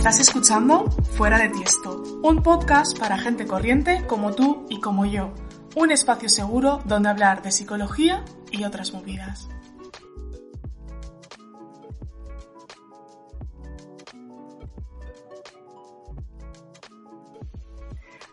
Estás escuchando Fuera de Tiesto, un podcast para gente corriente como tú y como yo. Un espacio seguro donde hablar de psicología y otras movidas.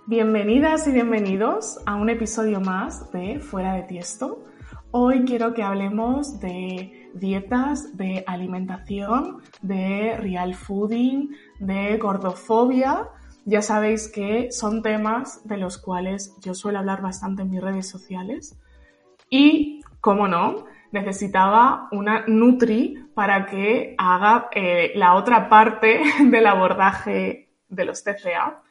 Bienvenidas y bienvenidos a un episodio más de Fuera de Tiesto. Hoy quiero que hablemos de dietas, de alimentación, de real fooding, de gordofobia. Ya sabéis que son temas de los cuales yo suelo hablar bastante en mis redes sociales. Y, como no, necesitaba una Nutri para que haga eh, la otra parte del abordaje de los TCA.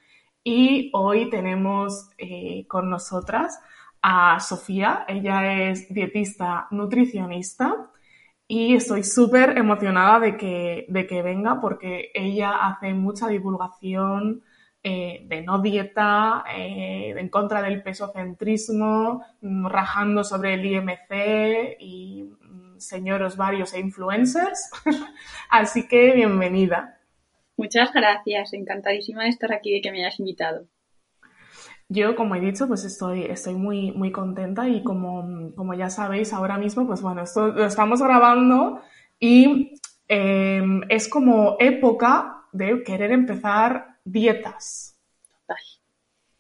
Y hoy tenemos eh, con nosotras a Sofía. Ella es dietista nutricionista y estoy súper emocionada de que, de que venga porque ella hace mucha divulgación eh, de no dieta, eh, en contra del pesocentrismo, mm, rajando sobre el IMC y mm, señoros varios e influencers. Así que bienvenida. Muchas gracias, encantadísima de estar aquí de que me hayas invitado. Yo, como he dicho, pues estoy, estoy muy, muy contenta y como, como ya sabéis ahora mismo, pues bueno, esto lo estamos grabando y em, es como época de querer empezar dietas.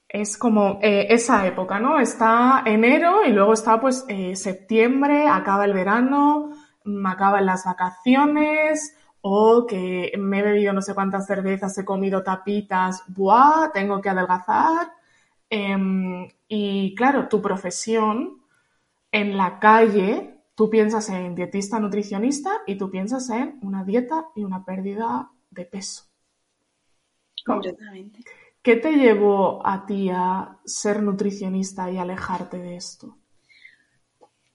Es como eh, esa época, ¿no? Está enero y luego está pues eh, septiembre, acaba el verano, mm, acaban las vacaciones o que me he bebido no sé cuántas cervezas, he comido tapitas, ¡buah! Tengo que adelgazar Em, y claro, tu profesión en la calle, tú piensas en dietista nutricionista y tú piensas en una dieta y una pérdida de peso. Completamente. ¿Qué te llevó a ti a ser nutricionista y alejarte de esto?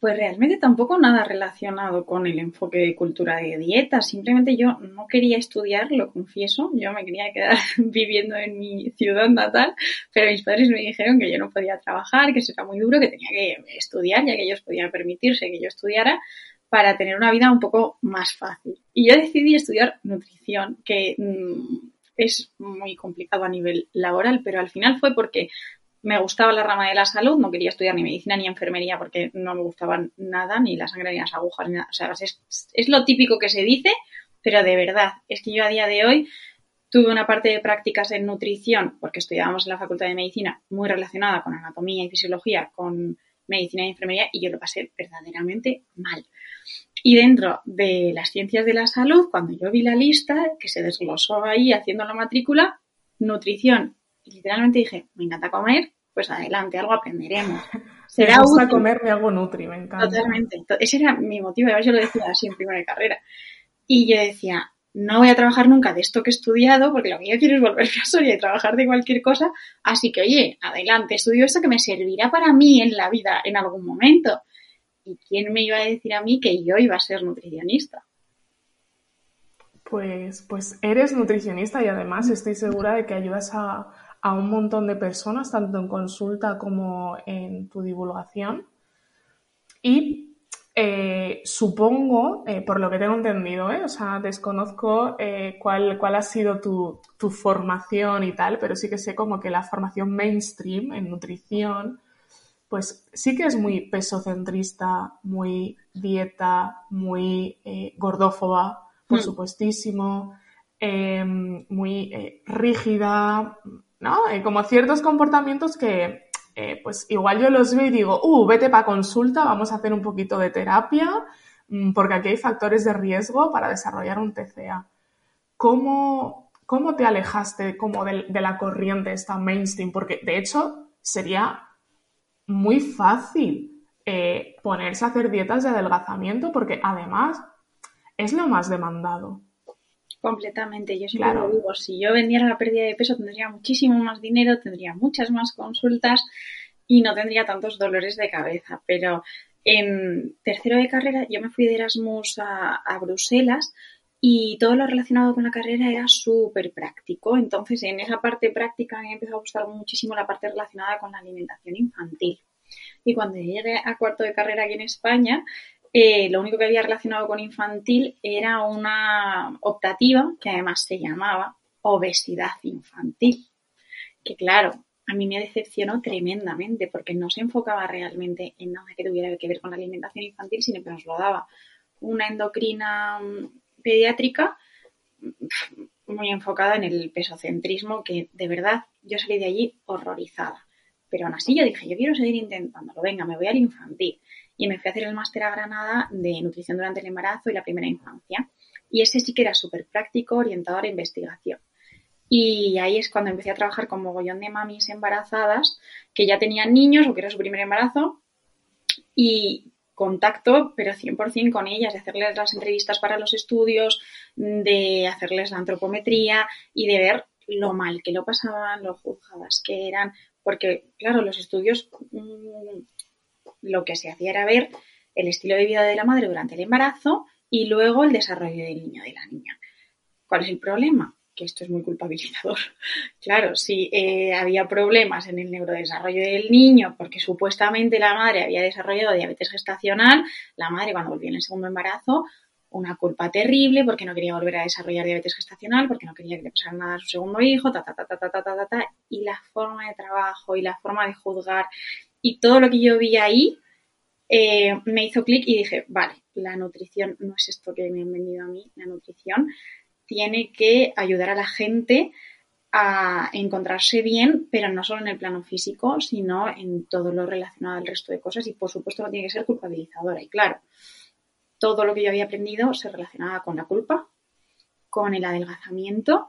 Pues realmente tampoco nada relacionado con el enfoque de cultura de dieta. Simplemente yo no quería estudiar, lo confieso. Yo me quería quedar viviendo en mi ciudad natal, pero mis padres me dijeron que yo no podía trabajar, que eso era muy duro, que tenía que estudiar, ya que ellos podían permitirse que yo estudiara para tener una vida un poco más fácil. Y yo decidí estudiar nutrición, que mm, es muy complicado a nivel laboral, pero al final fue porque me gustaba la rama de la salud, no quería estudiar ni medicina ni enfermería porque no me gustaban nada, ni la sangre ni las agujas, ni nada. O sea, es, es lo típico que se dice, pero de verdad, es que yo a día de hoy tuve una parte de prácticas en nutrición, porque estudiábamos en la Facultad de Medicina, muy relacionada con anatomía y fisiología, con medicina y enfermería, y yo lo pasé verdaderamente mal. Y dentro de las ciencias de la salud, cuando yo vi la lista que se desglosó ahí haciendo la matrícula, nutrición y literalmente dije, me encanta comer, pues adelante, algo aprenderemos. Será me gusta comer, me hago nutri, me encanta. Totalmente. Ese era mi motivo, además yo lo decía así en primera carrera. Y yo decía, no voy a trabajar nunca de esto que he estudiado, porque lo que yo quiero es volverme a Soria y trabajar de cualquier cosa. Así que, oye, adelante, estudio esto que me servirá para mí en la vida en algún momento. ¿Y quién me iba a decir a mí que yo iba a ser nutricionista? Pues, pues eres nutricionista y además estoy segura de que ayudas a, a un montón de personas, tanto en consulta como en tu divulgación. Y eh, supongo, eh, por lo que tengo entendido, ¿eh? o sea, desconozco cuál, cuál, ha sido tu, tu, formación y tal, pero sí que sé como que la formación mainstream en nutrición, pues sí que es muy pesocentrista, muy dieta, muy gordófoba, por mm. supuestísimo, muy rígida, ¿no? Eh, como ciertos comportamientos que, eh, pues igual yo los veo y digo, uh, vete para consulta, vamos a hacer un poquito de terapia, mm, porque aquí hay factores de riesgo para desarrollar un TCA. ¿Cómo, ¿cómo te alejaste como de, la corriente esta mainstream? Porque de hecho sería muy fácil eh, ponerse a hacer dietas de adelgazamiento porque además es lo más demandado. Completamente, yo siempre lo digo, si yo vendiera la pérdida de peso tendría muchísimo más dinero, tendría muchas más consultas y no tendría tantos dolores de cabeza, pero en tercero de carrera yo me fui de Erasmus a, Bruselas y todo lo relacionado con la carrera era súper práctico. Entonces, en esa parte práctica me empezó a gustar muchísimo la parte relacionada con la alimentación infantil. Y cuando llegué a cuarto de carrera aquí en España, eh, lo único que había relacionado con infantil era una optativa que además se llamaba obesidad infantil. Que claro, a mí me decepcionó tremendamente porque no se enfocaba realmente en nada que tuviera que ver con la alimentación infantil, sino que nos lo daba una endocrina mm, pediátrica mm, muy enfocada en el pesocentrismo que de verdad yo salí de allí horrorizada. Pero aún así yo dije, yo quiero seguir intentándolo, venga, me voy al infantil. Y me fui a hacer el máster a Granada de nutrición durante el embarazo y la primera infancia. Y ese sí que era súper práctico, orientado a la investigación. Y ahí es cuando empecé a trabajar con mogollón de mamis embarazadas que ya tenían niños o que era su primer embarazo. Y contacto, pero 100% con ellas, de hacerles las entrevistas para los estudios, de hacerles la antropometría y de ver lo mal que lo pasaban, lo juzgadas que eran, porque claro, los estudios mm, lo que se hacía era ver el estilo de vida de la madre durante el embarazo y luego el desarrollo del niño de la niña. ¿Cuál es el problema? que esto es muy culpabilizador. Claro, si eh, había problemas en el neurodesarrollo del niño porque supuestamente la madre había desarrollado diabetes gestacional, la madre cuando volvió en el segundo embarazo, una culpa terrible porque no quería volver a desarrollar diabetes gestacional, porque no quería que le pasara nada a su segundo hijo, ta, ta, ta, ta, ta, ta, ta, ta, y la forma de trabajo y la forma de juzgar y todo lo que yo vi ahí eh, me hizo clic y dije, vale, la nutrición no es esto que me han vendido a mí, la nutrición tiene que ayudar a la gente a encontrarse bien, pero no solo en el plano físico, sino en todo lo relacionado al resto de cosas y por supuesto no tiene que ser culpabilizadora. Y claro, todo lo que yo había aprendido se relacionaba con la culpa, con el adelgazamiento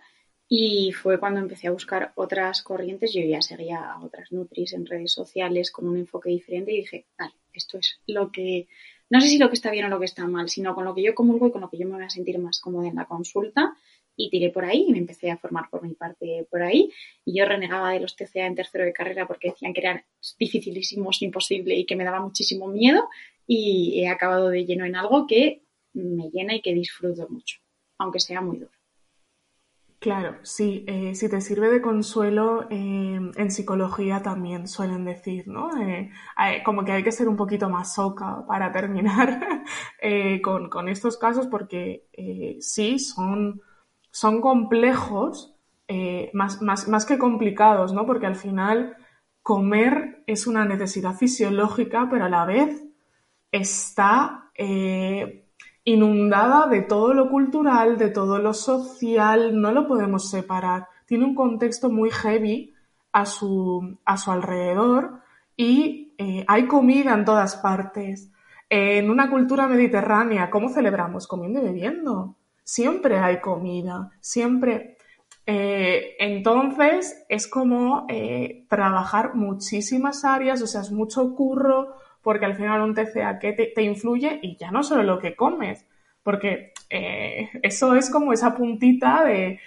y fue cuando empecé a buscar otras corrientes. Yo ya seguía a otras Nutris en redes sociales con un enfoque diferente y dije, vale, esto es lo que no sé si lo que está bien o lo que está mal, sino con lo que yo comulgo y con lo que yo me voy a sentir más cómoda en la consulta. Y tiré por ahí y me empecé a formar por mi parte por ahí. Y yo renegaba de los TCA en tercero de carrera porque decían que eran dificilísimos, imposible y que me daba muchísimo miedo. Y he acabado de lleno en algo que me llena y que disfruto mucho, aunque sea muy duro. Claro, sí, eh, si te sirve de consuelo, eh, en psicología también suelen decir, ¿no? Eh, como que hay que ser un poquito más soca para terminar con, estos casos porque sí, son, son complejos, más, más, más que complicados, ¿no? Porque al final comer es una necesidad fisiológica, pero a la vez está inundada de todo lo cultural, de todo lo social, no lo podemos separar. Tiene un contexto muy heavy a su, a su alrededor y eh, hay comida en todas partes. En una cultura mediterránea, ¿cómo celebramos? Comiendo y bebiendo. Siempre hay comida, siempre. Eh, entonces es como eh, trabajar muchísimas áreas, o sea, es mucho curro, porque al final un TCA que te, influye y ya no solo lo que comes, porque eh, eso es como esa puntita de,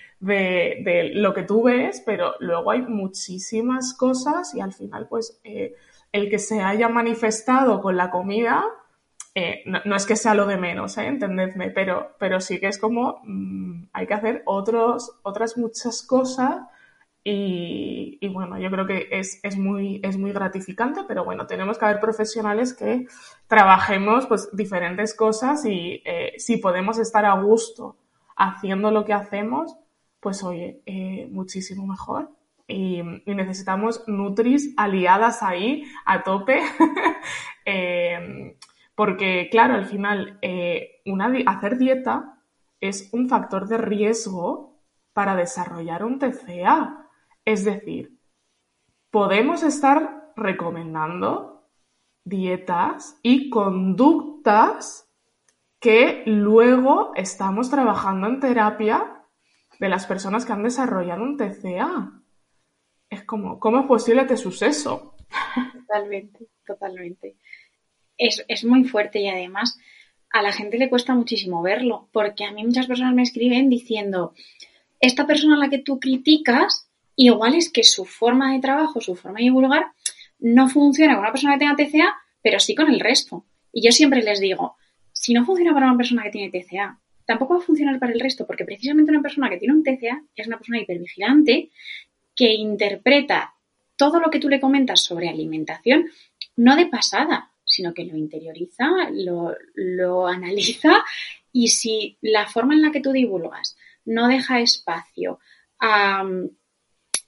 lo que tú ves, pero luego hay muchísimas cosas y al final pues eh, el que se haya manifestado con la comida eh, no, es que sea lo de menos, entendedme, pero, pero sí que es como mm, hay que hacer otros, otras muchas cosas y, bueno, yo creo que es, muy, gratificante, pero bueno, tenemos que haber profesionales que trabajemos pues diferentes cosas y eh, si podemos estar a gusto haciendo lo que hacemos, pues oye, eh, muchísimo mejor. Y, necesitamos Nutris aliadas ahí a tope, eh, porque claro, al final una, hacer dieta es un factor de riesgo para desarrollar un TCA es decir, podemos estar recomendando dietas y conductas que luego estamos trabajando en terapia de las personas que han desarrollado un TCA. Es como, ¿cómo es posible que suceso? Totalmente, totalmente. Es, es muy fuerte y además a la gente le cuesta muchísimo verlo, porque a mí muchas personas me escriben diciendo, esta persona a la que tú criticas, igual es que su forma de trabajo, su forma de divulgar, no funciona con una persona que tenga TCA, pero sí con el resto. Y yo siempre les digo, si no funciona para una persona que tiene TCA, tampoco va a funcionar para el resto, porque precisamente una persona que tiene un TCA es una persona hipervigilante que interpreta todo lo que tú le comentas sobre alimentación, no de pasada, sino que lo interioriza, lo, analiza y si la forma en la que tú divulgas no deja espacio a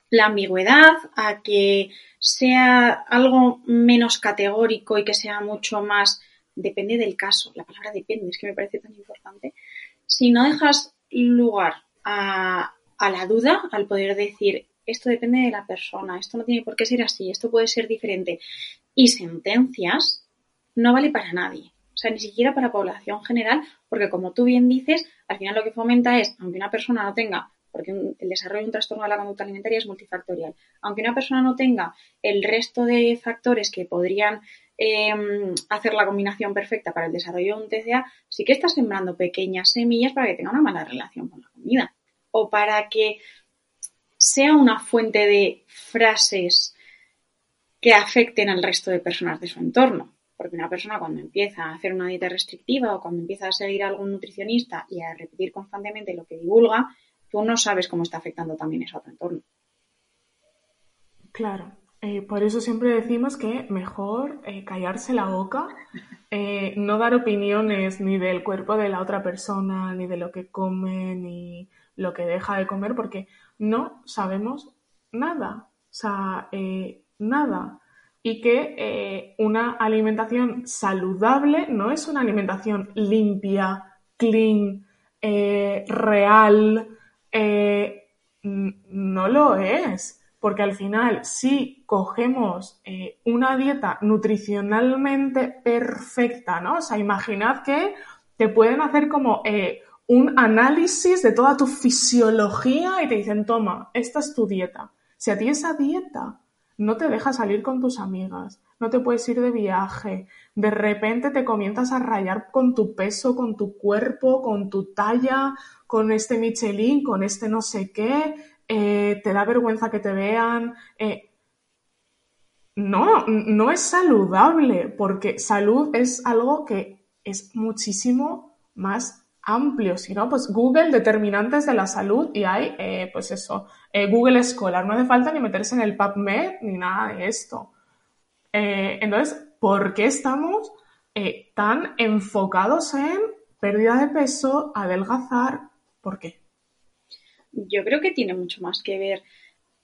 la ambigüedad, a que sea algo menos categórico y que sea mucho más, depende del caso, la palabra depende, es que me parece tan importante, si no dejas lugar a, a la duda, al poder decir, esto depende de la persona, esto no tiene por qué ser así, esto puede ser diferente, y sentencias, no vale para nadie. O sea, ni siquiera para población general, porque como tú bien dices, al final lo que fomenta es, aunque una persona no tenga, porque el desarrollo de un trastorno de la conducta alimentaria es multifactorial, aunque una persona no tenga el resto de factores que podrían em, hacer la combinación perfecta para el desarrollo de un TCA, sí que está sembrando pequeñas semillas para que tenga una mala relación con la comida o para que sea una fuente de frases que afecten al resto de personas de su entorno. Porque una persona cuando empieza a hacer una dieta restrictiva o cuando empieza a seguir a algún nutricionista y a repetir constantemente lo que divulga, tú no sabes cómo está afectando también eso a tu entorno. Claro. Eh, por eso siempre decimos que mejor eh, callarse la boca, eh, no dar opiniones ni del cuerpo de la otra persona, ni de lo que come, ni lo que deja de comer, porque no sabemos nada. O sea, nada y que una alimentación saludable no es una alimentación limpia, clean, real, eh, no lo es, porque al final si cogemos una dieta nutricionalmente perfecta, ¿no? O sea, imaginad que te pueden hacer como un análisis de toda tu fisiología y te dicen, toma, esta es tu dieta. Si a ti esa dieta no te dejas salir con tus amigas, no te puedes ir de viaje, de repente te comienzas a rayar con tu peso, con tu cuerpo, con tu talla, con este Michelin, con este no sé qué, eh, te da vergüenza que te vean. Eh, no, no es saludable, porque salud es algo que es muchísimo más amplio, si no, pues Google determinantes de la salud y hay, eh, pues eso, eh, Google Scholar, no hace falta ni meterse en el PubMed ni nada de esto. Eh, entonces, ¿por qué estamos tan enfocados en pérdida de peso, adelgazar? ¿Por qué? Yo creo que tiene mucho más que ver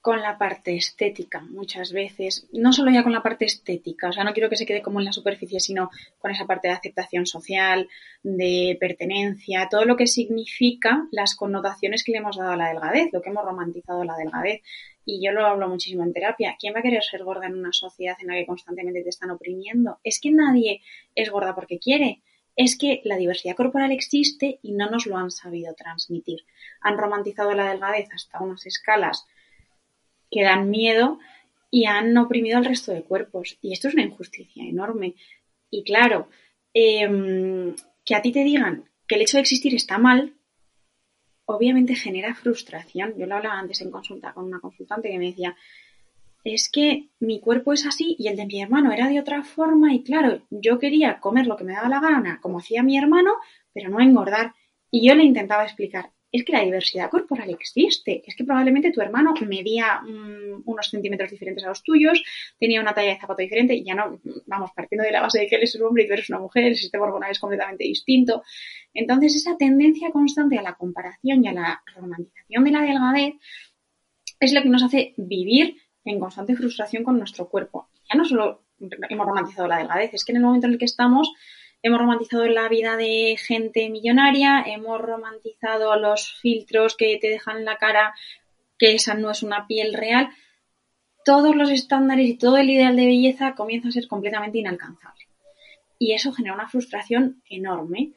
con la parte estética muchas veces, no solo ya con la parte estética, o sea, no quiero que se quede como en la superficie, sino con esa parte de aceptación social, de pertenencia, todo lo que significa las connotaciones que le hemos dado a la delgadez, lo que hemos romantizado a la delgadez. Y yo lo hablo muchísimo en terapia. ¿Quién va a querer ser gorda en una sociedad en la que constantemente te están oprimiendo? Es que nadie es gorda porque quiere. Es que la diversidad corporal existe y no nos lo han sabido transmitir. Han romantizado la delgadez hasta unas escalas que dan miedo y han oprimido al resto de cuerpos. Y esto es una injusticia enorme. Y claro, em, que a ti te digan que el hecho de existir está mal, obviamente genera frustración. Yo lo hablaba antes en consulta con una consultante que me decía, es que mi cuerpo es así y el de mi hermano era de otra forma y claro, yo quería comer lo que me daba la gana, como hacía mi hermano, pero no engordar. Y yo le intentaba explicar, es que la diversidad corporal existe. Es que probablemente tu hermano medía mm, unos centímetros diferentes a los tuyos, tenía una talla de zapato diferente y ya no, vamos, partiendo de la base de que él es un hombre y tú eres una mujer, el sistema hormonal es completamente distinto. Entonces, esa tendencia constante a la comparación y a la romantización de la delgadez es lo que nos hace vivir en constante frustración con nuestro cuerpo. Ya no solo hemos romantizado la delgadez, es que en el momento en el que estamos hemos romantizado la vida de gente millonaria, hemos romantizado los filtros que te dejan en la cara que esa no es una piel real. Todos los estándares y todo el ideal de belleza comienza a ser completamente inalcanzable. Y eso genera una frustración enorme.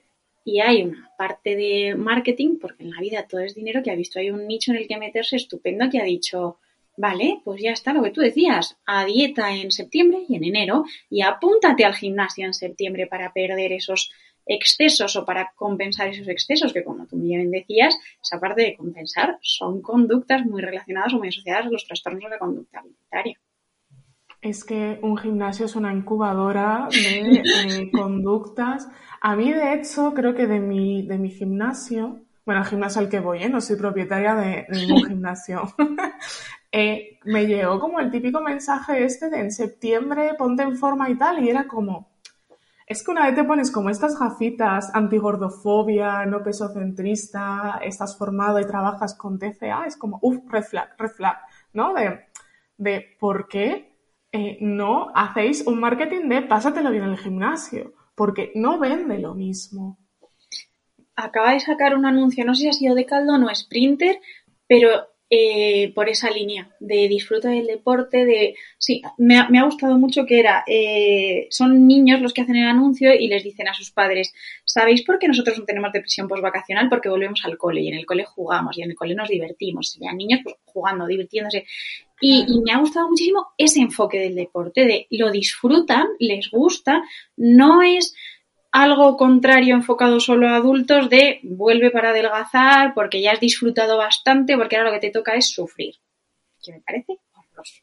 y hay una parte de marketing, porque en la vida todo es dinero, que ha visto hay un nicho en el que meterse estupendo que ha dicho, vale, pues ya está lo que tú decías, a dieta en septiembre y en enero y apúntate al gimnasio en septiembre para perder esos excesos o para compensar esos excesos, que como tú bien decías, esa parte de compensar son conductas muy relacionadas o muy asociadas a los trastornos de la conducta alimentaria. Es que un gimnasio es una incubadora de eh, conductas. A mí, de hecho, creo que de mi, de mi gimnasio, bueno, el gimnasio al que voy, ¿eh? no soy propietaria de, ningún gimnasio, eh, me llegó como el típico mensaje este de en septiembre ponte en forma y tal, y era como, es que una vez te pones como estas gafitas antigordofobia, no pesocentrista, estás formado y trabajas con TCA, es como, uff, red flag, red flag, ¿no? De, de por qué eh, no hacéis un marketing de pásatelo bien en el gimnasio, porque no vende lo mismo. Acaba de sacar un anuncio, no sé si ha sido de Caldo o Sprinter, pero eh, por esa línea de disfruta del deporte, de... Sí, me ha, gustado mucho que era, eh, son niños los que hacen el anuncio y les dicen a sus padres, ¿sabéis por qué nosotros no tenemos depresión postvacacional? Porque volvemos al cole y en el cole jugamos y en el cole nos divertimos. Se vean niños pues, jugando, divirtiéndose. Y, y, me ha gustado muchísimo ese enfoque del deporte, de lo disfrutan, les gusta, no es algo contrario enfocado solo a adultos de vuelve para adelgazar porque ya has disfrutado bastante porque ahora lo que te toca es sufrir. Que me parece horroroso.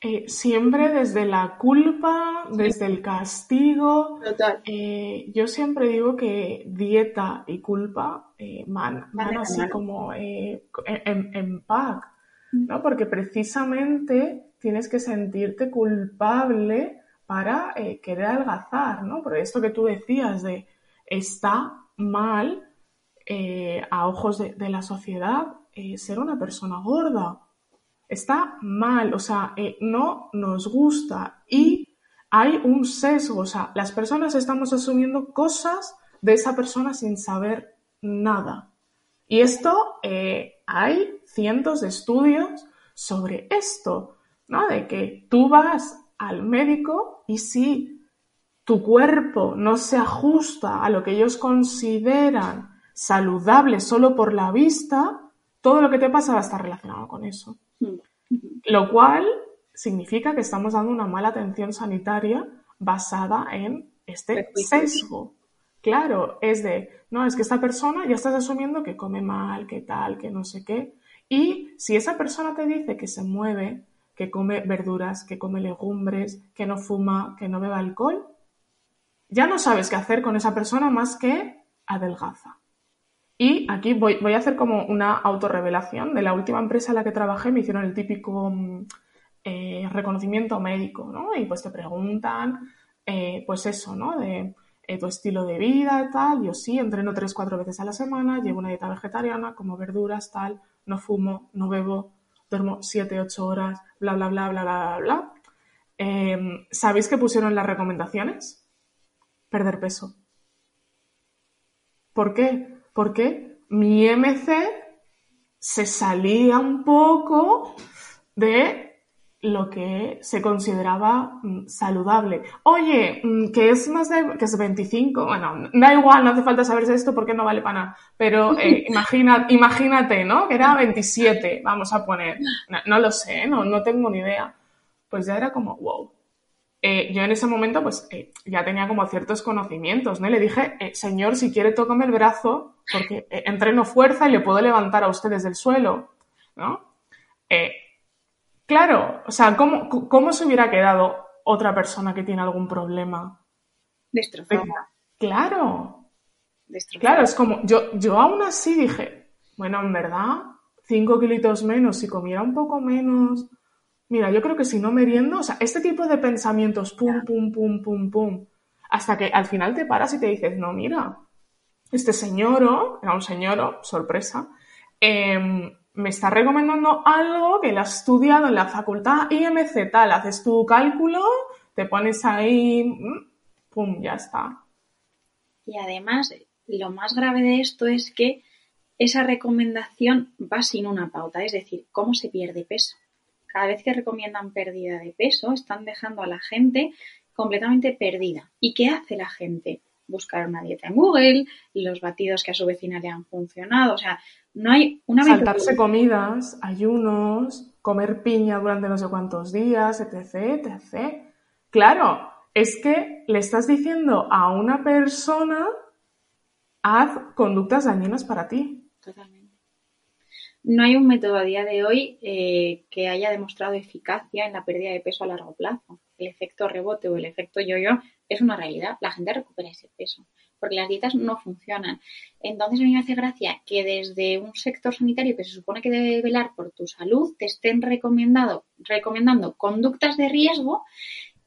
Eh, siempre desde la culpa, desde el castigo. Total. Eh, yo siempre digo que dieta y culpa eh, van, así como en, en pack, ¿no? Porque precisamente tienes que sentirte culpable para eh, querer adelgazar, ¿no? Por esto que tú decías de está mal eh, a ojos de, la sociedad eh, ser una persona gorda. Está mal, o sea, no nos gusta y hay un sesgo, o sea, las personas estamos asumiendo cosas de esa persona sin saber nada. Y esto hay cientos de estudios sobre esto, ¿no? De que tú vas al médico y si tu cuerpo no se ajusta a lo que ellos consideran saludable solo por la vista, todo lo que te pasa va a estar relacionado con eso. Lo cual significa que estamos dando una mala atención sanitaria basada en este sesgo. Claro, es de, no, es que esta persona ya estás asumiendo que come mal, que tal, que no sé qué. Y si esa persona te dice que se mueve, que come verduras, que come legumbres, que no fuma, que no bebe alcohol, ya no sabes qué hacer con esa persona más que adelgaza. Y aquí voy, a hacer como una autorrevelación. De la última empresa en la que trabajé me hicieron el típico mm, eh, reconocimiento médico, ¿no? Y pues te preguntan, eh, pues eso, ¿no? De eh, tu estilo de vida tal. Yo sí, entreno tres, cuatro veces a la semana, llevo una dieta vegetariana, como verduras, tal, no fumo, no bebo, duermo 7, 8 horas, bla, bla, bla, bla, bla, bla, em, ¿Sabéis qué pusieron las recomendaciones? Perder peso. ¿Por qué? Porque mi MC se salía un poco de lo que se consideraba mm, saludable. Oye, mm, que es más de, que es 25, bueno, da igual, no hace falta saberse esto porque no vale para nada, pero eh, imagina, imagínate, ¿no? Que era 27, vamos a poner, no, lo sé, no, no tengo ni idea. Pues ya era como, wow. Eh, yo en ese momento, pues eh, ya tenía como ciertos conocimientos, ¿no? Y le dije, señor, si quiere, tócame el brazo, porque entreno fuerza y le puedo levantar a usted desde el suelo, ¿no? Claro, o sea, ¿cómo, ¿cómo se hubiera quedado otra persona que tiene algún problema? Destrozada. Claro. Claro, es como, yo, yo aún así dije, bueno, en verdad, cinco kilitos menos, si comiera un poco menos. Mira, yo creo que si no meriendo, o sea, este tipo de pensamientos, pum, pum, pum, pum, pum, hasta que al final te paras y te dices, no, mira, este señor, era un señor, sorpresa, eh, me está recomendando algo que él ha estudiado en la facultad IMC tal, haces tu cálculo, te pones ahí, mm, pum, ya está. Y además, lo más grave de esto es que esa recomendación va sin una pauta, es decir, cómo se pierde peso. Cada vez que recomiendan pérdida de peso, están dejando a la gente completamente perdida. ¿Y qué hace la gente? Buscar una dieta en Google, los batidos que a su vecina le han funcionado. O sea, no hay una Saltarse comidas, ayunos, comer piña durante no sé cuántos días, etc, etc. Claro, es que le estás diciendo a una persona, haz conductas dañinas para ti. Totalmente. No hay un método a día de hoy eh, que haya demostrado eficacia en la pérdida de peso a largo plazo. El efecto rebote o el efecto yo-yo es una realidad. La gente recupera ese peso porque las dietas no funcionan. Entonces a mí me hace gracia que desde un sector sanitario que se supone que debe velar por tu salud te estén recomendando, recomendando conductas de riesgo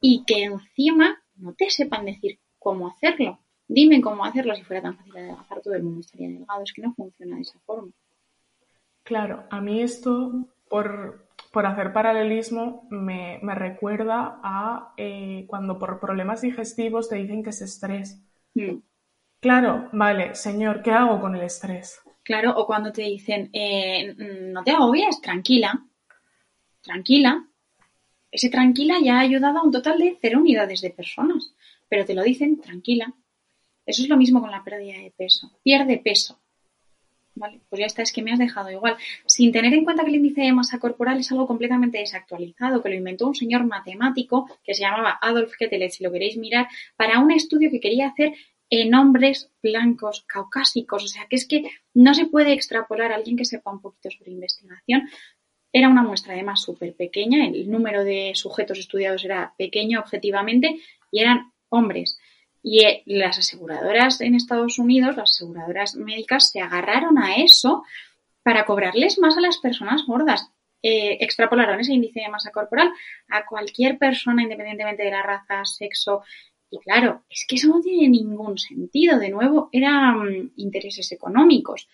y que encima no te sepan decir cómo hacerlo. Dime cómo hacerlo si fuera tan fácil de adelgazar, todo el mundo estaría delgado. Es que no funciona de esa forma. Claro, a mí esto, por, hacer paralelismo, me, recuerda a eh, cuando por problemas digestivos te dicen que es estrés. Hmm. Claro, vale, señor, ¿qué hago con el estrés? Claro, o cuando te dicen, eh, no te agobies, tranquila, tranquila. Ese tranquila ya ha ayudado a un total de cero unidades de personas, pero te lo dicen tranquila. Eso es lo mismo con la pérdida de peso. Pierde peso. Vale, pues ya está, es que me has dejado igual. Sin tener en cuenta que el índice de masa corporal es algo completamente desactualizado, que lo inventó un señor matemático que se llamaba Adolf Ketelet, si lo queréis mirar, para un estudio que quería hacer en hombres blancos, caucásicos. O sea, que es que no se puede extrapolar a alguien que sepa un poquito sobre investigación. Era una muestra además súper pequeña, el número de sujetos estudiados era pequeño objetivamente y eran hombres. Y eh, las aseguradoras en Estados Unidos, las aseguradoras médicas, se agarraron a eso para cobrarles más a las personas gordas. Eh, extrapolaron ese índice de masa corporal a cualquier persona, independientemente de la raza, sexo. Y claro, es que eso no tiene ningún sentido. De nuevo, eran intereses económicos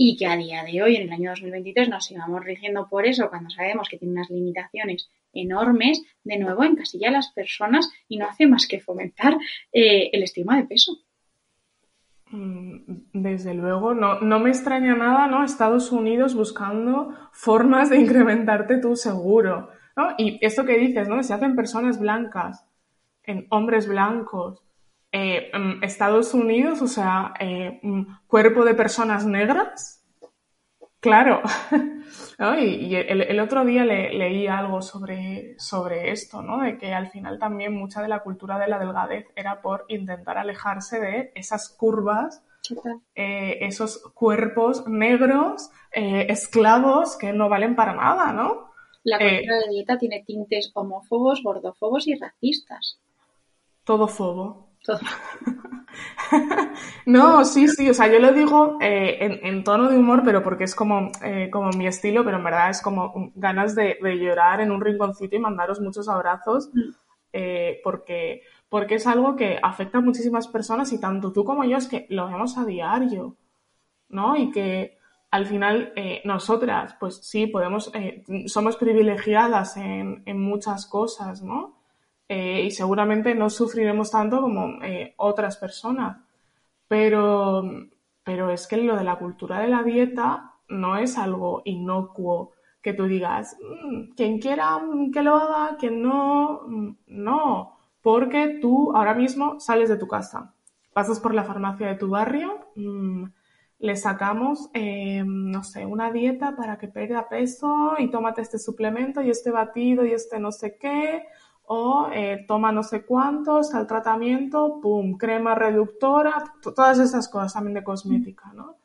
y que a día de hoy, en el año 2023, nos sigamos rigiendo por eso cuando sabemos que tiene unas limitaciones enormes, de nuevo encasilla a las personas y no hace más que fomentar eh, el estigma de peso. Mm, desde luego, no, no me extraña nada, ¿no? Estados Unidos buscando formas de incrementarte tu seguro, ¿no? Y esto que dices, ¿no? Se hacen personas blancas, en hombres blancos, eh, mm, Estados Unidos, o sea, eh, mm, cuerpo de personas negras. Claro. Y, el, otro día leí algo sobre, sobre esto, ¿no? De que al final también mucha de la cultura de la delgadez era por intentar alejarse de esas curvas, eh, esos cuerpos negros, esclavos que no valen para nada, ¿no? La cultura de dieta tiene tintes homófobos, gordofobos y racistas. Todo fobo. No, sí, sí, o sea, yo lo digo eh, en, tono de humor, pero porque es como, eh, como mi estilo, pero en verdad es como ganas de, llorar en un rinconcito y mandaros muchos abrazos, mm. eh, porque, porque es algo que afecta a muchísimas personas y tanto tú como yo es que lo vemos a diario, ¿no? Y que al final nosotras, pues sí, podemos, somos privilegiadas en, en muchas cosas, ¿no? Eh, y seguramente no sufriremos tanto como eh, otras personas. Pero, pero es que lo de la cultura de la dieta no es algo inocuo que tú digas, mm, quien quiera que lo haga, quien no, mm, no, porque tú ahora mismo sales de tu casa, pasas por la farmacia de tu barrio, mm, le sacamos, eh, no sé, una dieta para que pierda peso y tómate este suplemento y este batido y este no sé qué, o eh, toma no sé cuántos al tratamiento, pum, crema reductora, todas esas cosas también de cosmética, ¿no?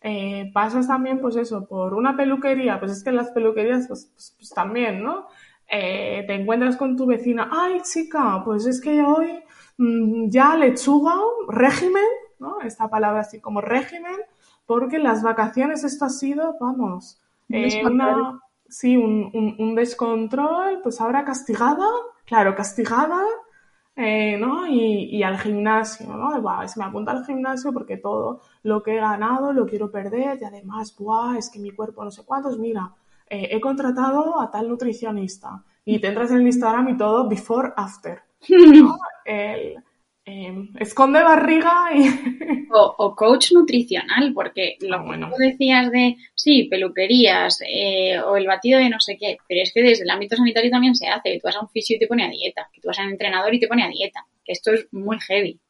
Eh, pasas también, pues eso, por una peluquería, pues es que las peluquerías, pues, pues, pues también, ¿no? Eh, te encuentras con tu vecina, ay chica, pues es que hoy mm, ya lechuga, régimen, ¿no? Esta palabra así como régimen, porque las vacaciones esto ha sido, vamos, una, sí, un, un, un, descontrol, pues ahora castigada, claro, castigada, eh, ¿no? Y, y, al gimnasio, ¿no? Buah, se me apunta al gimnasio porque todo lo que he ganado lo quiero perder y además, buah, es que mi cuerpo no sé cuántos, mira, eh, he contratado a tal nutricionista y te entras en el Instagram y todo before, after, ¿no? El, Em, esconde barriga y... o, coach nutricional, porque lo ah, que tú decías de, sí, peluquerías eh, o el batido de no sé qué, pero es que desde el ámbito sanitario también se hace, que tú vas a un fisio y te pone a dieta, que tú vas a un entrenador y te pone a dieta, que esto es muy heavy.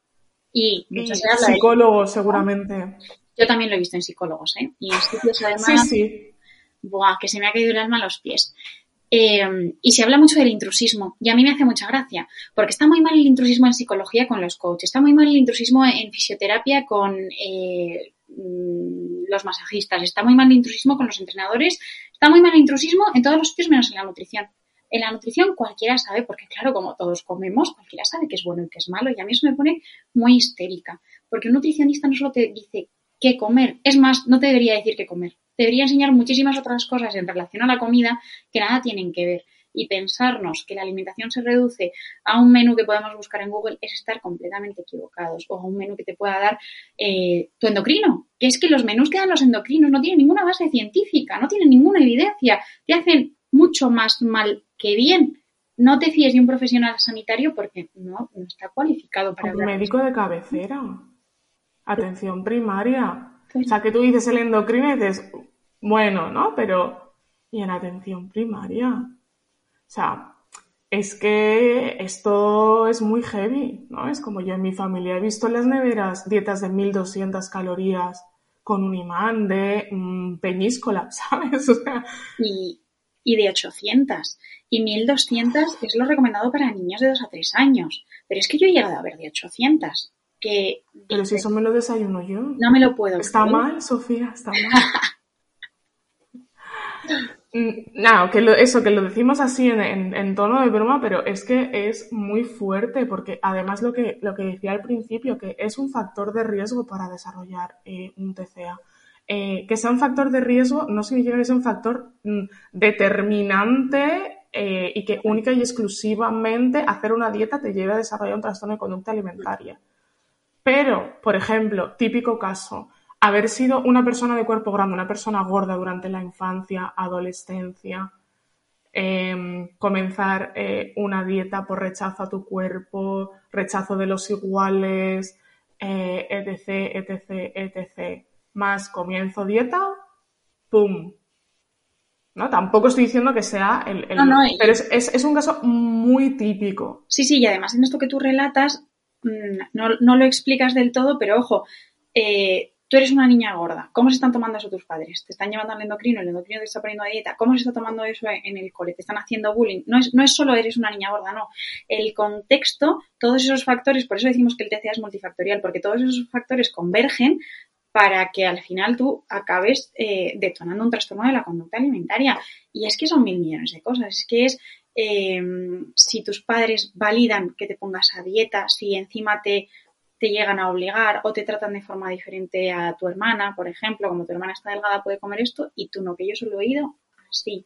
Y, muchos psicólogos, seguramente. Yo también lo he visto en psicólogos, ¿eh? Y en sitios además. Sí, sí. Buah, que se me ha caído el alma a los pies. Eh, y se habla mucho del intrusismo y a mí me hace mucha gracia porque está muy mal el intrusismo en psicología con los coaches, está muy mal el intrusismo en fisioterapia con eh, mm, los masajistas, está muy mal el intrusismo con los entrenadores, está muy mal el intrusismo en todos los sitios menos en la nutrición. En la nutrición cualquiera sabe, porque claro, como todos comemos, cualquiera sabe que es bueno y que es malo y a mí eso me pone muy histérica, porque un nutricionista no solo te dice qué comer, es más, no te debería decir qué comer, debería enseñar muchísimas otras cosas en relación a la comida que nada tienen que ver. Y pensarnos que la alimentación se reduce a un menú que podemos buscar en Google es estar completamente equivocados. O a un menú que te pueda dar eh, tu endocrino. Que es que los menús que dan los endocrinos no tienen ninguna base científica, no tienen ninguna evidencia. Te hacen mucho más mal que bien. No te fíes de un profesional sanitario porque no, no está cualificado para... Un médico de cabecera. Atención primaria o sea, que tú dices el endocrino y dices, bueno, ¿no? Pero, ¿y en atención primaria? O sea, es que esto es muy heavy, ¿no? Es como yo en mi familia he visto en las neveras dietas de 1200 calorías con un imán de mm, peñíscola, ¿sabes? Y, y de 800. Y 1200 es lo recomendado para niños de 2 a 3 años. Pero es que yo he llegado a ver de 800. Pero si eso me lo desayuno yo. No me lo puedo. Está mal, Sofía, está mal. Mm, no, que eso, que lo decimos así en, tono de broma, pero es que es muy fuerte, porque además lo que, lo que decía al principio, que es un factor de riesgo para desarrollar eh, un TCA. Eh, que sea un factor de riesgo no significa que sea un factor mm, determinante eh, y que única y exclusivamente hacer una dieta te lleve a desarrollar un trastorno de conducta alimentaria. Pero, por ejemplo, típico caso, haber sido una persona de cuerpo grande, una persona gorda durante la infancia, adolescencia, em, comenzar eh, una dieta por rechazo a tu cuerpo, rechazo de los iguales, eh, etc., etc., etc., más comienzo dieta, ¡pum! ¿no? Tampoco estoy diciendo que sea el... pero es, es, un caso muy típico. Sí, sí, y además en esto que tú relatas, no, no, lo explicas del todo, pero ojo, eh, tú eres una niña gorda. ¿Cómo se están tomando eso tus padres? ¿Te están llevando al endocrino? ¿El endocrino te está poniendo a dieta? ¿Cómo se está tomando eso en el cole? ¿Te están haciendo bullying? No es, no es solo eres una niña gorda, no. El contexto, todos esos factores, por eso decimos que el TCA es multifactorial, porque todos esos factores convergen para que al final tú acabes eh, detonando un trastorno de la conducta alimentaria. Y es que son mil millones de cosas. Es que es Em, si tus padres validan que te pongas a dieta, si encima te, te llegan a obligar o te tratan de forma diferente a tu hermana, por ejemplo, como tu hermana está delgada puede comer esto y tú no, que yo solo he oído así.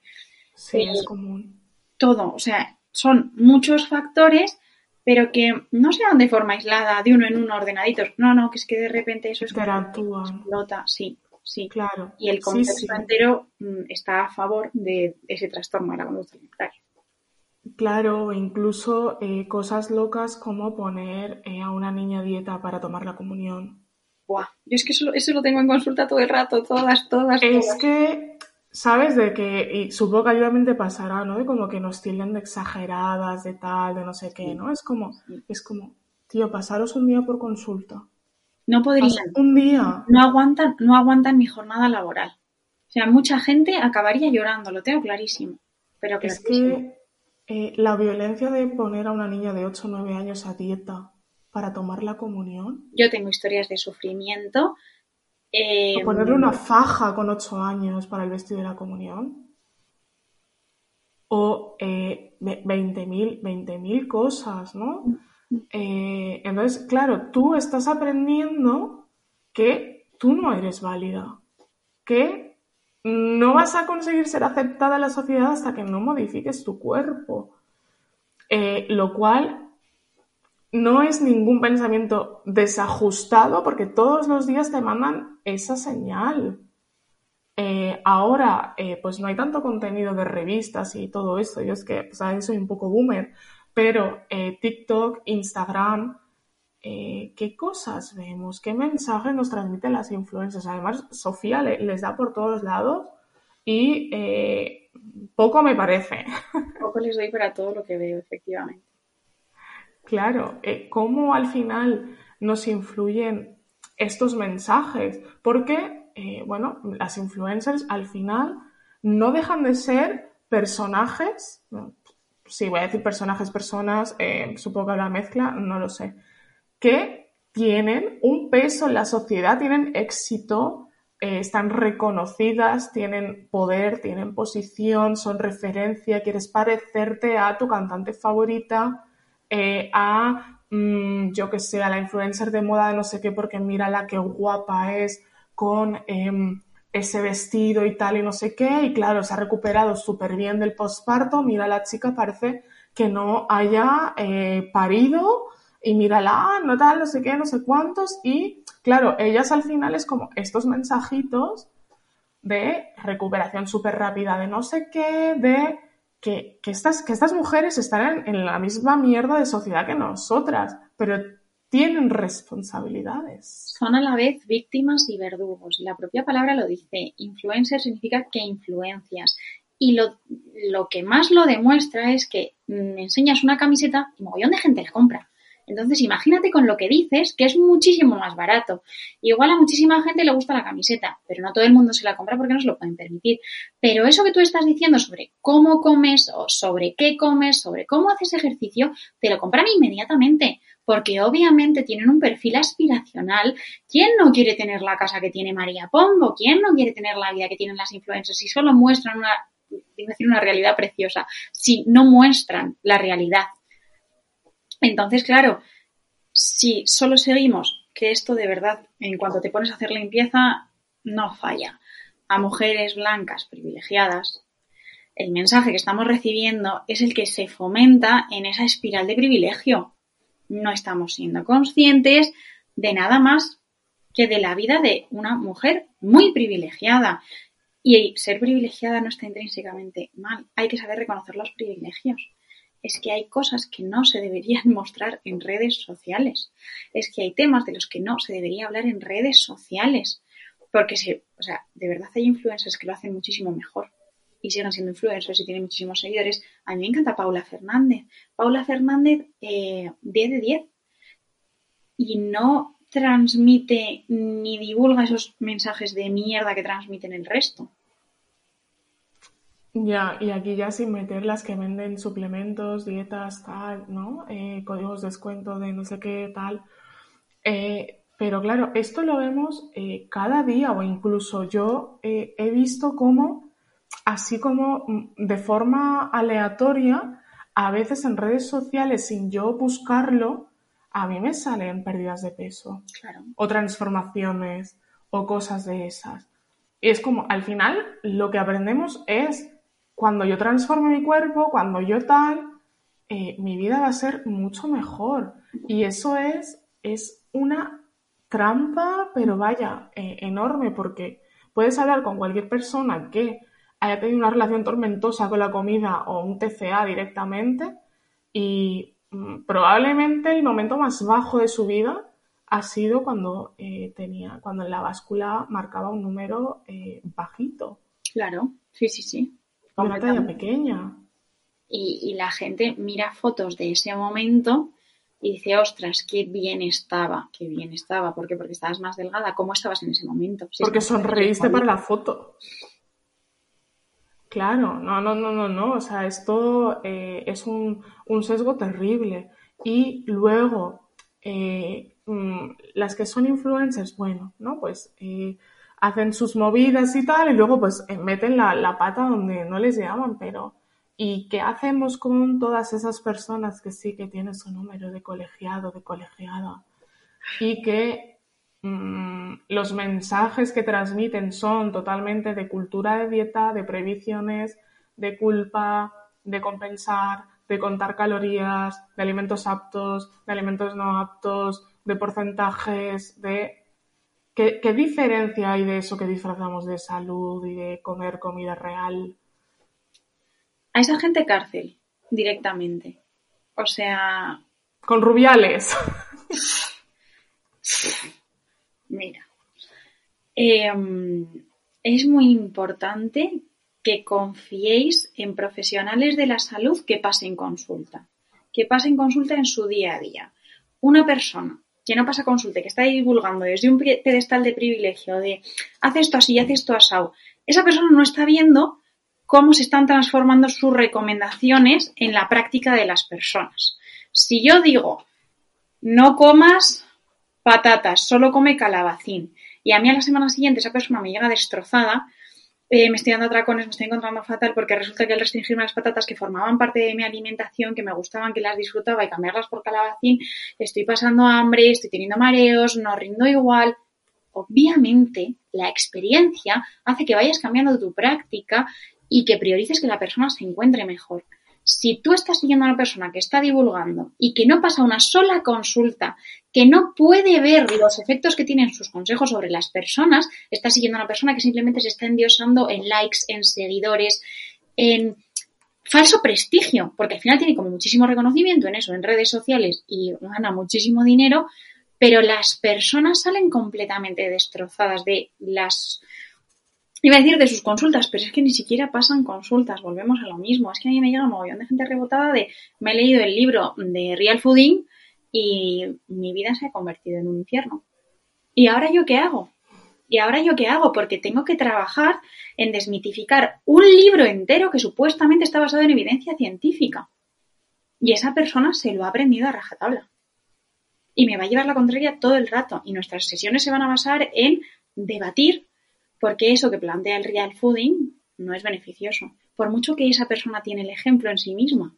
Sí, es común. Todo, o sea, son muchos factores, pero que no se dan de forma aislada, de uno en uno, ordenaditos. No, no, que es que de repente eso es como explota, sí, sí. Claro. Y el contexto entero mm, está a favor de ese trastorno de la conducta alimentaria. Claro, incluso eh, cosas locas como poner eh, a una niña dieta para tomar la comunión. Buah, yo es que eso, eso lo tengo en consulta todo el rato, todas, todas. Es que, ¿sabes? De que, y supongo que ayudamente pasará, ¿no? De como que nos tilden de exageradas, de tal, de no sé qué, ¿no? Es como, es como, tío, pasaros un día por consulta. No podrían. un día. No aguantan, no aguantan mi jornada laboral. O sea, mucha gente acabaría llorando, lo tengo clarísimo. Pero es que la violencia de poner a una niña de 8 o 9 años a dieta para tomar la comunión. Yo tengo historias de sufrimiento. Eh, o ponerle una faja con 8 años para el vestido de la comunión. O eh, 20.000 cosas, ¿no? Eh, entonces, claro, tú estás aprendiendo que tú no eres válida, que no vas a conseguir ser aceptada en la sociedad hasta que no modifiques tu cuerpo. Eh, lo cual no es ningún pensamiento desajustado porque todos los días te mandan esa señal. Eh, ahora, eh, pues no hay tanto contenido de revistas y todo eso. Yo es que, pues, soy un poco boomer, pero TikTok, Instagram, eh, qué cosas vemos, qué mensajes nos transmiten las influencers. Además, Sofía les da por todos lados y eh, poco me parece. Poco les doy para todo lo que veo, efectivamente. Claro, eh, cómo al final nos influyen estos mensajes, porque, eh, bueno, las influencers al final no dejan de ser personajes, sí, voy a decir personajes, personas, supongo que la mezcla, no lo sé, que tienen un peso en la sociedad, tienen éxito, eh, están reconocidas, tienen poder, tienen posición, son referencia, quieres parecerte a tu cantante favorita, a Mm, yo que sé, a la influencer de moda de no sé qué, porque mira la que guapa es con em, ese vestido y tal y no sé qué, y claro, se ha recuperado súper bien del posparto, mira la chica, parece que no haya eh, parido, y mírala, no tal, no sé qué, no sé cuántos, y claro, ellas al final es como estos mensajitos de recuperación súper rápida de no sé qué, de que, estas, que estas mujeres están en, la misma mierda de sociedad que nosotras, pero tienen responsabilidades. Son a la vez víctimas y verdugos. La propia palabra lo dice. Influencer significa que influencias. Y lo, lo que más lo demuestra es que me enseñas una camiseta y mogollón de gente la compra. Entonces, imagínate con lo que dices, que es muchísimo más barato. Igual a muchísima gente le gusta la camiseta, pero no todo el mundo se la compra porque no se lo pueden permitir. Pero eso que tú estás diciendo sobre cómo comes o sobre qué comes, sobre cómo haces ejercicio, te lo compran inmediatamente. Porque obviamente tienen un perfil aspiracional. ¿Quién no quiere tener la casa que tiene María Pombo? ¿Quién no quiere tener la vida que tienen las influencers? Si solo muestran una, decir, una realidad preciosa, si no muestran la realidad entonces, claro, si solo seguimos que esto de verdad, en cuanto te pones a hacer limpieza, no falla. A mujeres blancas privilegiadas, el mensaje que estamos recibiendo es el que se fomenta en esa espiral de privilegio. No estamos siendo conscientes de nada más que de la vida de una mujer muy privilegiada. Y ser privilegiada no está intrínsecamente mal. Hay que saber reconocer los privilegios es que hay cosas que no se deberían mostrar en redes sociales. Es que hay temas de los que no se debería hablar en redes sociales. Porque, se, o sea, de verdad hay influencers que lo hacen muchísimo mejor y siguen siendo influencers y tienen muchísimos seguidores. A mí me encanta Paula Fernández. Paula Fernández, eh, 10 de 10. Y no transmite ni divulga esos mensajes de mierda que transmiten el resto. Ya, y aquí ya sin meter las que venden suplementos, dietas, tal, ¿no? Eh, códigos de descuento de no sé qué, tal. Eh, pero claro, esto lo vemos eh, cada día o incluso yo he visto como, así como mm, de forma aleatoria, a veces en redes sociales sin yo buscarlo, a mí me salen pérdidas de peso. Claro. O transformaciones o cosas de esas. Y es como, al final, lo que aprendemos es cuando yo transforme mi cuerpo, cuando yo tal, eh, mi vida va a ser mucho mejor. Y eso es, es una trampa, pero vaya, eh, enorme, porque puedes hablar con cualquier persona que haya tenido una relación tormentosa con la comida o un TCA directamente y mm, probablemente el momento más bajo de su vida ha sido cuando eh, tenía, cuando la báscula marcaba un número bajito. Claro, sí, sí, sí. Una talla pequeña. Y, la gente mira fotos de ese momento y dice, ostras, qué bien estaba, qué bien estaba. ¿Por qué? Porque estabas más delgada. ¿Cómo estabas en ese momento? Porque sonreíste para la foto. Claro, no, no, no, no, no. O sea, esto eh, es un, sesgo terrible. Y luego, eh, mm, las que son influencers, bueno, ¿no? Pues eh, hacen sus movidas y tal, y luego pues eh, meten la, pata donde no les llaman, pero ¿y qué hacemos con todas esas personas que sí que tienen su número de colegiado, de colegiada? Y que mm, los mensajes que transmiten son totalmente de cultura de dieta, de previsiones, de culpa, de compensar, de contar calorías, de alimentos aptos, de alimentos no aptos, de porcentajes, de ¿Qué, diferencia hay de eso que disfrazamos de salud y de comer comida real? A esa gente cárcel, directamente. O sea... Con rubiales. Mira. Em, es muy importante que confiéis en profesionales de la salud que pasen consulta. Que pasen consulta en su día a día. Una persona que no pasa consulta, que está divulgando desde un pedestal de privilegio de haz esto así, haz esto asado, esa persona no está viendo cómo se están transformando sus recomendaciones en la práctica de las personas. Si yo digo, no comas patatas, solo come calabacín, y a mí a la semana siguiente esa persona me llega destrozada, eh, me estoy dando atracones, me estoy encontrando fatal porque resulta que al restringirme las patatas que formaban parte de mi alimentación, que me gustaban, que las disfrutaba y cambiarlas por calabacín, estoy pasando hambre, estoy teniendo mareos, no rindo igual. Obviamente, la experiencia hace que vayas cambiando tu práctica y que priorices que la persona se encuentre mejor. Si tú estás siguiendo a una persona que está divulgando y que no pasa una sola consulta, que no puede ver los efectos que tienen sus consejos sobre las personas, está siguiendo a una persona que simplemente se está endiosando en likes, en seguidores, en falso prestigio, porque al final tiene como muchísimo reconocimiento en eso, en redes sociales y gana muchísimo dinero, pero las personas salen completamente destrozadas de las Iba a decir de sus consultas, pero es que ni siquiera pasan consultas, volvemos a lo mismo. Es que a mí me llega un mogollón de gente rebotada de me he leído el libro de Real Fooding y mi vida se ha convertido en un infierno. ¿Y ahora yo qué hago? ¿Y ahora yo qué hago? Porque tengo que trabajar en desmitificar un libro entero que supuestamente está basado en evidencia científica. Y esa persona se lo ha aprendido a rajatabla. Y me va a llevar la contraria todo el rato. Y nuestras sesiones se van a basar en debatir porque eso que plantea el real fooding no es beneficioso, por mucho que esa persona tiene el ejemplo en sí misma.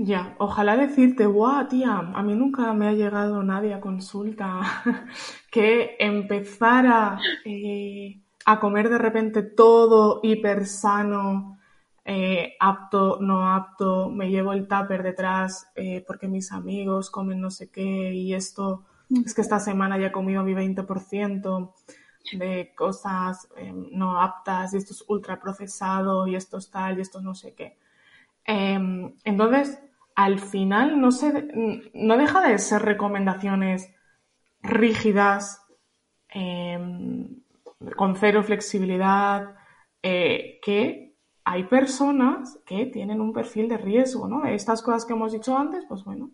Ya, ojalá decirte, guau, tía, a mí nunca me ha llegado nadie a consulta que empezara eh, a comer de repente todo hiper sano, eh, apto, no apto, me llevo el tupper detrás eh, porque mis amigos comen no sé qué y esto es que esta semana ya he comido mi 20% de cosas em, no aptas y esto es ultra procesado y esto es tal y esto no sé qué. Em, entonces, al final no, no deja de ser recomendaciones rígidas, em, con cero flexibilidad, eh, que hay personas que tienen un perfil de riesgo, ¿no? Estas cosas que hemos dicho antes, pues bueno,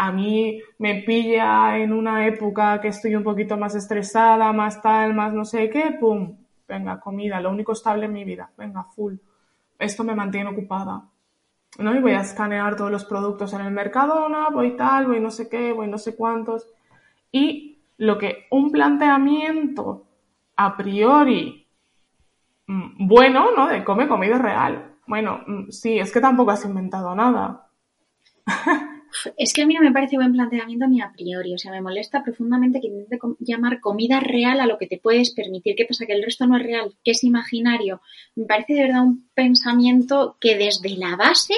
a mí me pilla en una época que estoy un poquito más estresada, más tal, más no sé qué, pum, venga, comida, lo único estable en mi vida, venga, full. Esto me mantiene ocupada. ¿No? Y voy a escanear todos los productos en el mercado, ¿no? voy tal, voy no sé qué, voy no sé cuántos. Y lo que un planteamiento a priori mm, bueno, ¿no? De come comida real. Bueno, mm, sí, es que tampoco has inventado nada. Es que a mí no me parece buen planteamiento ni a priori. O sea, me molesta profundamente que intente llamar comida real a lo que te puedes permitir. ¿Qué pasa? Que el resto no es real, que es imaginario. Me parece de verdad un pensamiento que desde la base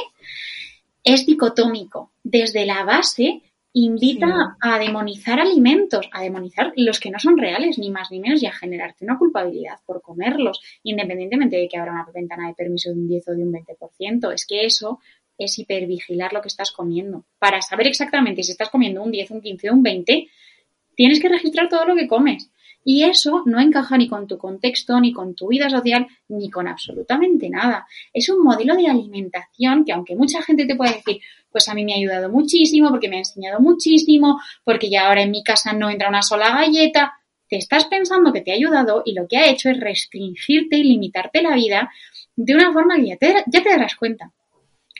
es dicotómico. Desde la base invita a demonizar alimentos, a demonizar los que no son reales, ni más ni menos, y a generarte una culpabilidad por comerlos, independientemente de que habrá una ventana de permiso de un 10 o de un 20%. Es que eso es hipervigilar lo que estás comiendo. Para saber exactamente si estás comiendo un 10, un 15 o un 20, tienes que registrar todo lo que comes. Y eso no encaja ni con tu contexto, ni con tu vida social, ni con absolutamente nada. Es un modelo de alimentación que aunque mucha gente te puede decir, pues a mí me ha ayudado muchísimo, porque me ha enseñado muchísimo, porque ya ahora en mi casa no entra una sola galleta, te estás pensando que te ha ayudado y lo que ha hecho es restringirte y limitarte la vida de una forma que ya te darás cuenta.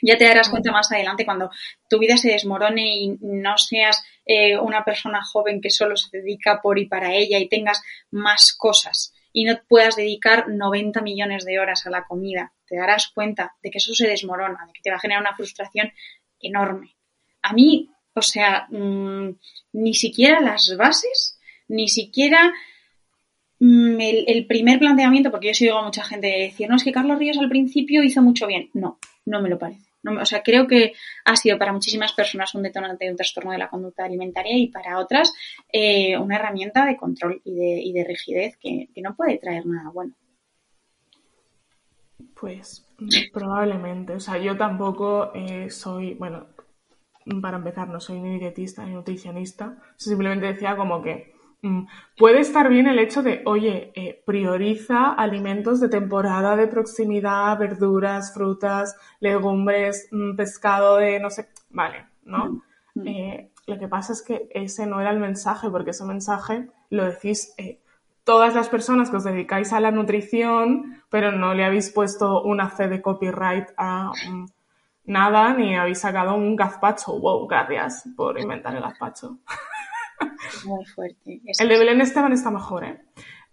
Ya te darás cuenta más adelante cuando tu vida se desmorone y no seas eh, una persona joven que solo se dedica por y para ella y tengas más cosas y no puedas dedicar 90 millones de horas a la comida. Te darás cuenta de que eso se desmorona, de que te va a generar una frustración enorme. A mí, o sea, mm, ni siquiera las bases, ni siquiera mm, el, primer planteamiento, porque yo sigo a mucha gente decir, no, es que Carlos Ríos al principio hizo mucho bien. No, no me lo parece o sea, creo que ha sido para muchísimas personas un detonante de un trastorno de la conducta alimentaria y para otras eh, una herramienta de control y de, y de rigidez que, no puede traer nada bueno. Pues probablemente. O sea, yo tampoco eh, soy, bueno, para empezar, no soy ni dietista ni nutricionista. Simplemente decía como que puede estar bien el hecho de, oye, eh, prioriza alimentos de temporada, de proximidad, verduras, frutas, legumbres, mm, pescado de no sé, vale, ¿no? Mm. Eh, lo que pasa es que ese no era el mensaje, porque ese mensaje lo decís eh, todas las personas que os dedicáis a la nutrición, pero no le habéis puesto una C de copyright a mm, nada, ni habéis sacado un gazpacho. Wow, gracias por inventar el gazpacho. Muy fuerte. el de Belén Esteban está mejor, ¿eh?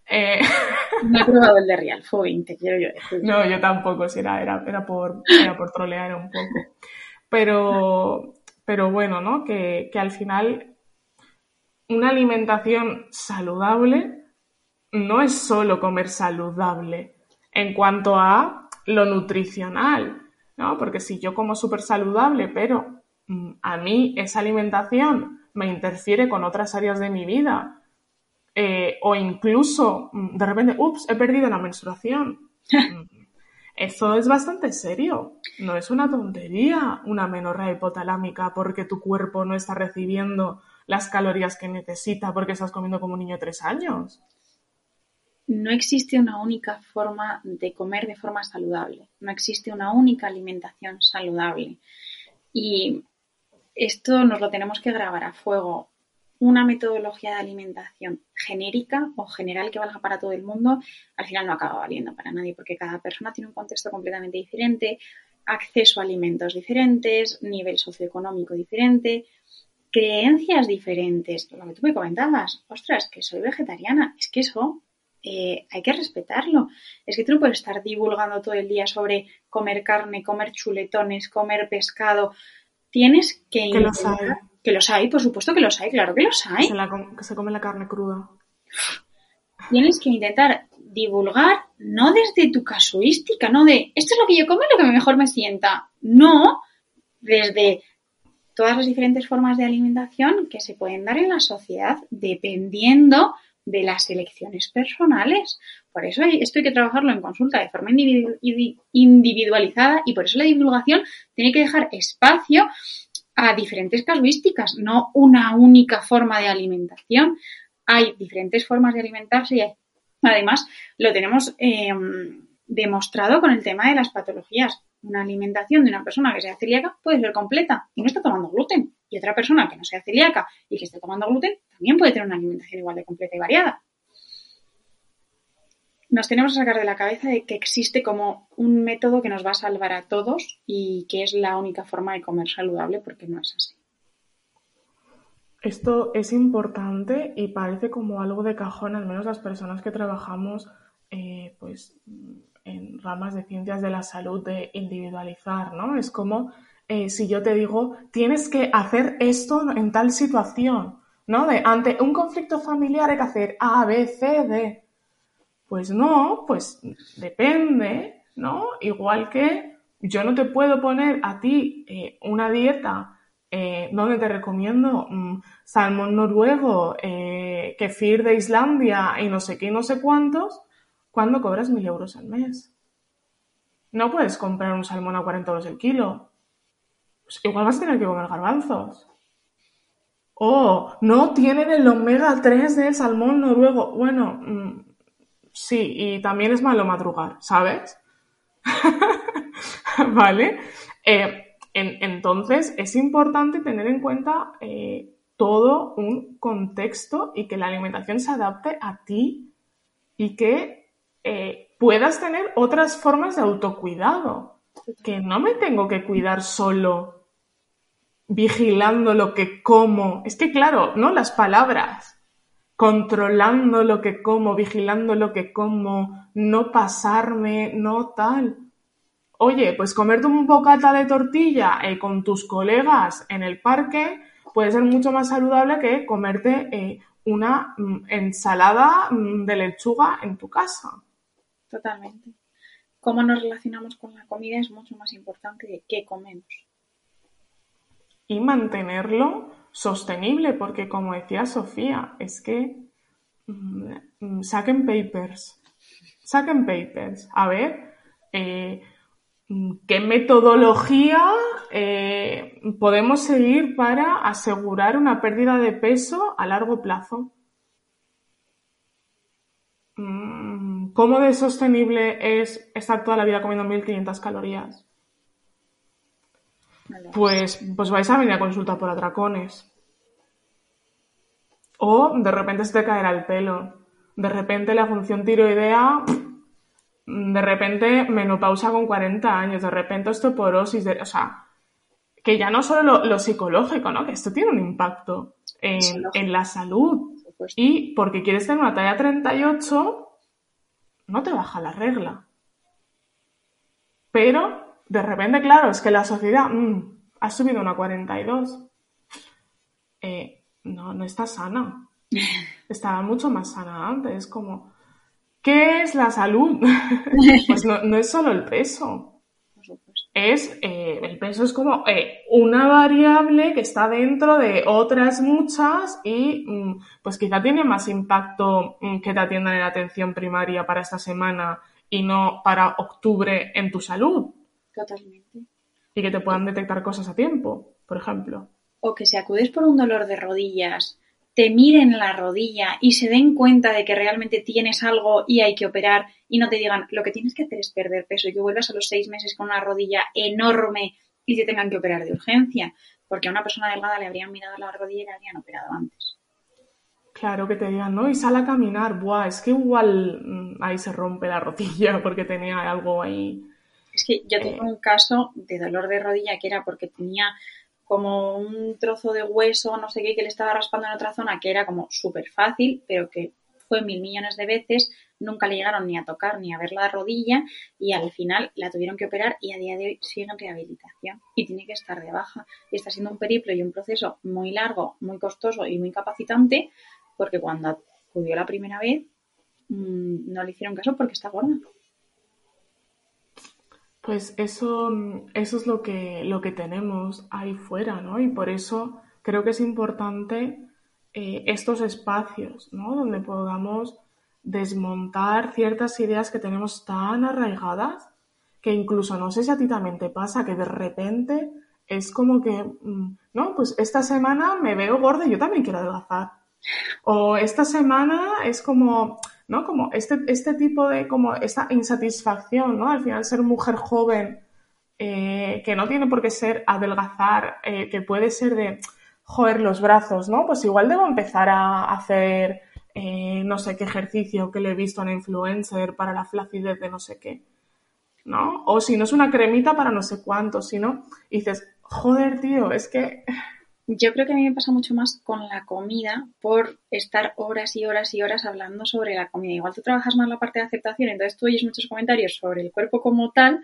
eh no he probado el de Real Fogging, te quiero yo decir. No, yo tampoco, si era, era, era, por, era por trolear un poco. Pero, pero bueno, ¿no? Que, que al final una alimentación saludable no es solo comer saludable en cuanto a lo nutricional, ¿no? Porque si yo como súper saludable, pero mm, a mí esa alimentación me interfiere con otras áreas de mi vida, eh, o incluso mm, de repente, ups, he perdido la menstruación. Eso es bastante serio. No es una tontería una menorrea hipotalámica porque tu cuerpo no está recibiendo las calorías que necesita porque estás comiendo como un niño de tres años no existe una única forma de comer de forma saludable, no existe una única alimentación saludable. Y esto nos lo tenemos que grabar a fuego. Una metodología de alimentación genérica o general que valga para todo el mundo, al final no acaba valiendo para nadie, porque cada persona tiene un contexto completamente diferente, acceso a alimentos diferentes, nivel socioeconómico diferente, creencias diferentes. Lo que tú me comentabas, ostras, que soy vegetariana, es que eso eh, hay que respetarlo. Es que tú puedes estar divulgando todo el día sobre comer carne, comer chuletones, comer pescado. Tienes que... Que los hay. Que los hay, por supuesto que los hay, claro que los hay. Se que se come la carne cruda. Tienes que intentar divulgar no desde tu casuística, no de esto es lo que yo como y lo que mejor me sienta. No, desde todas las diferentes formas de alimentación que se pueden dar en la sociedad dependiendo de las elecciones personales. Por eso esto hay que trabajarlo en consulta de forma individualizada y por eso la divulgación tiene que dejar espacio a diferentes casuísticas, no una única forma de alimentación. Hay diferentes formas de alimentarse y además lo tenemos em, demostrado con el tema de las patologías. Una alimentación de una persona que sea celíaca puede ser completa y no está tomando gluten. Y otra persona que no sea celíaca y que esté tomando gluten también puede tener una alimentación igual de completa y variada. Nos tenemos que sacar de la cabeza de que existe como un método que nos va a salvar a todos y que es la única forma de comer saludable porque no es así. Esto es importante y parece como algo de cajón, al menos las personas que trabajamos eh, pues, en ramas de ciencias de la salud, de individualizar, ¿no? Es como eh, si yo te digo, tienes que hacer esto en tal situación, ¿no? De ante un conflicto familiar hay que hacer A, B, C, D. Pues no, pues depende, ¿no? Igual que yo no te puedo poner a ti eh, una dieta eh, donde te recomiendo mm, salmón noruego, kefir de Islandia y no sé qué y no sé cuántos, cuando cobras mil euros al mes. No puedes comprar un salmón a 40 euros el kilo pues igual vas a tener que comer garbanzos. Oh, no tienen el omega 3 del salmón noruego. Bueno, mm, sí, y también es malo madrugar, ¿sabes? ¿Vale? Eh, entonces, es importante tener en cuenta eh, todo un contexto y que la alimentación se adapte a ti y que eh, puedas tener otras formas de autocuidado. Que no me tengo que cuidar solo vigilando lo que como. Es que claro, ¿no? Las palabras. Controlando lo que como, vigilando lo que como, no pasarme, no tal. Oye, pues comerte un bocata de tortilla eh, con tus colegas en el parque puede ser mucho más saludable que comerte eh, una mm, ensalada mm, de lechuga en tu casa. Totalmente. Cómo nos relacionamos con la comida es mucho más importante de qué comemos y mantenerlo sostenible, porque como decía Sofía, es que mm, mm, saquen papers, saquen papers, a ver eh, mm, qué metodología eh, podemos seguir para asegurar una pérdida de peso a largo plazo. ¿Cómo de sostenible es estar toda la vida comiendo 1500 calorías? Pues, pues vais a venir a consulta por atracones. O de repente se te caerá el pelo. De repente la función tiroidea, de repente menopausa con 40 años, de repente osteoporosis, o sea, que ya no solo lo, psicológico, ¿no? Que esto tiene un impacto en, en la salud. Y porque quieres tener una talla 38, no te baja la regla. Pero, de repente, claro, es que la sociedad mm, ha subido una 42. Eh, no, no está sana. Estaba mucho más sana antes. Como, ¿qué es la salud? pues no, no, es solo el peso. Es, eh, el peso es como eh, una variable que está dentro de otras muchas y mm, pues quizá tiene más impacto mm, que te atiendan en atención primaria para esta semana y no para octubre en tu salud. Totalmente. Y que te puedan detectar cosas a tiempo, por ejemplo. O que si acudes por un dolor de rodillas, te miren la rodilla y se den cuenta de que realmente tienes algo y hay que operar y no te digan lo que tienes que hacer es perder peso y que vuelvas a los seis meses con una rodilla enorme y te tengan que operar de urgencia. Porque a una persona delgada le habrían mirado la rodilla y le habrían operado antes. Claro, que te digan, no, y sal a caminar, buah, es que igual mm, ahí se rompe la rodilla porque tenía algo ahí. Es que yo tengo eh. un caso de dolor de rodilla que era porque tenía como un trozo de hueso, no sé qué, que le estaba raspando en otra zona, que era como súper fácil, pero que fue mil millones de veces, nunca le llegaron ni a tocar ni a ver la rodilla y al final la tuvieron que operar y a día de hoy sigue en rehabilitación y tiene que estar de baja. Y está siendo un periplo y un proceso muy largo, muy costoso y muy capacitante, porque cuando acudió la primera vez mm, no le hicieron caso porque está gorda. Pues eso, eso es lo que, lo que tenemos ahí fuera, ¿no? Y por eso creo que es importante eh, estos espacios, ¿no? Donde podamos desmontar ciertas ideas que tenemos tan arraigadas que incluso no sé si a ti también te pasa que de repente es como que, mm, no, pues esta semana me veo gorda y yo también quiero adelgazar. O esta semana es como, ¿no? Como este, este tipo de, como esta insatisfacción, ¿no? Al final ser mujer joven, eh, que no tiene por qué ser adelgazar, eh, que puede ser de, joder, los brazos, ¿no? Pues igual debo empezar a hacer, eh, no sé qué ejercicio que le he visto a una influencer para la flacidez de no sé qué, ¿no? O si no es una cremita para no sé cuánto, si no, dices, joder, tío, es que yo creo que a mí me pasa mucho más con la comida por estar horas y horas y horas hablando sobre la comida. Igual tú trabajas más la parte de aceptación, entonces tú oyes muchos comentarios sobre el cuerpo como tal,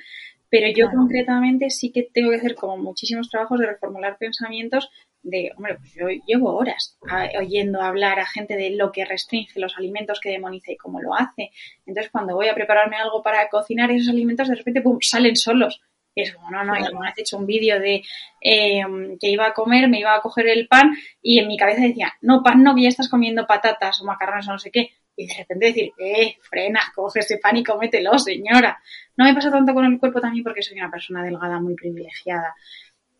pero yo concretamente sí que tengo que hacer como muchísimos trabajos de reformular pensamientos de, hombre, pues yo llevo horas oyendo hablar a gente de lo que restringe los alimentos, que demoniza y cómo lo hace. Entonces cuando voy a prepararme algo para cocinar esos alimentos, de repente, ¡pum!, salen solos es como, no, no, y alguna vez he hecho un vídeo de em, que iba a comer, me iba a coger el pan y en mi cabeza decía, no, pan no, ya estás comiendo patatas o macarrones o no sé qué. Y de repente decir, eh, frena, coge ese pan y cómetelo, señora. No me pasa tanto con el cuerpo también porque soy una persona delgada muy privilegiada.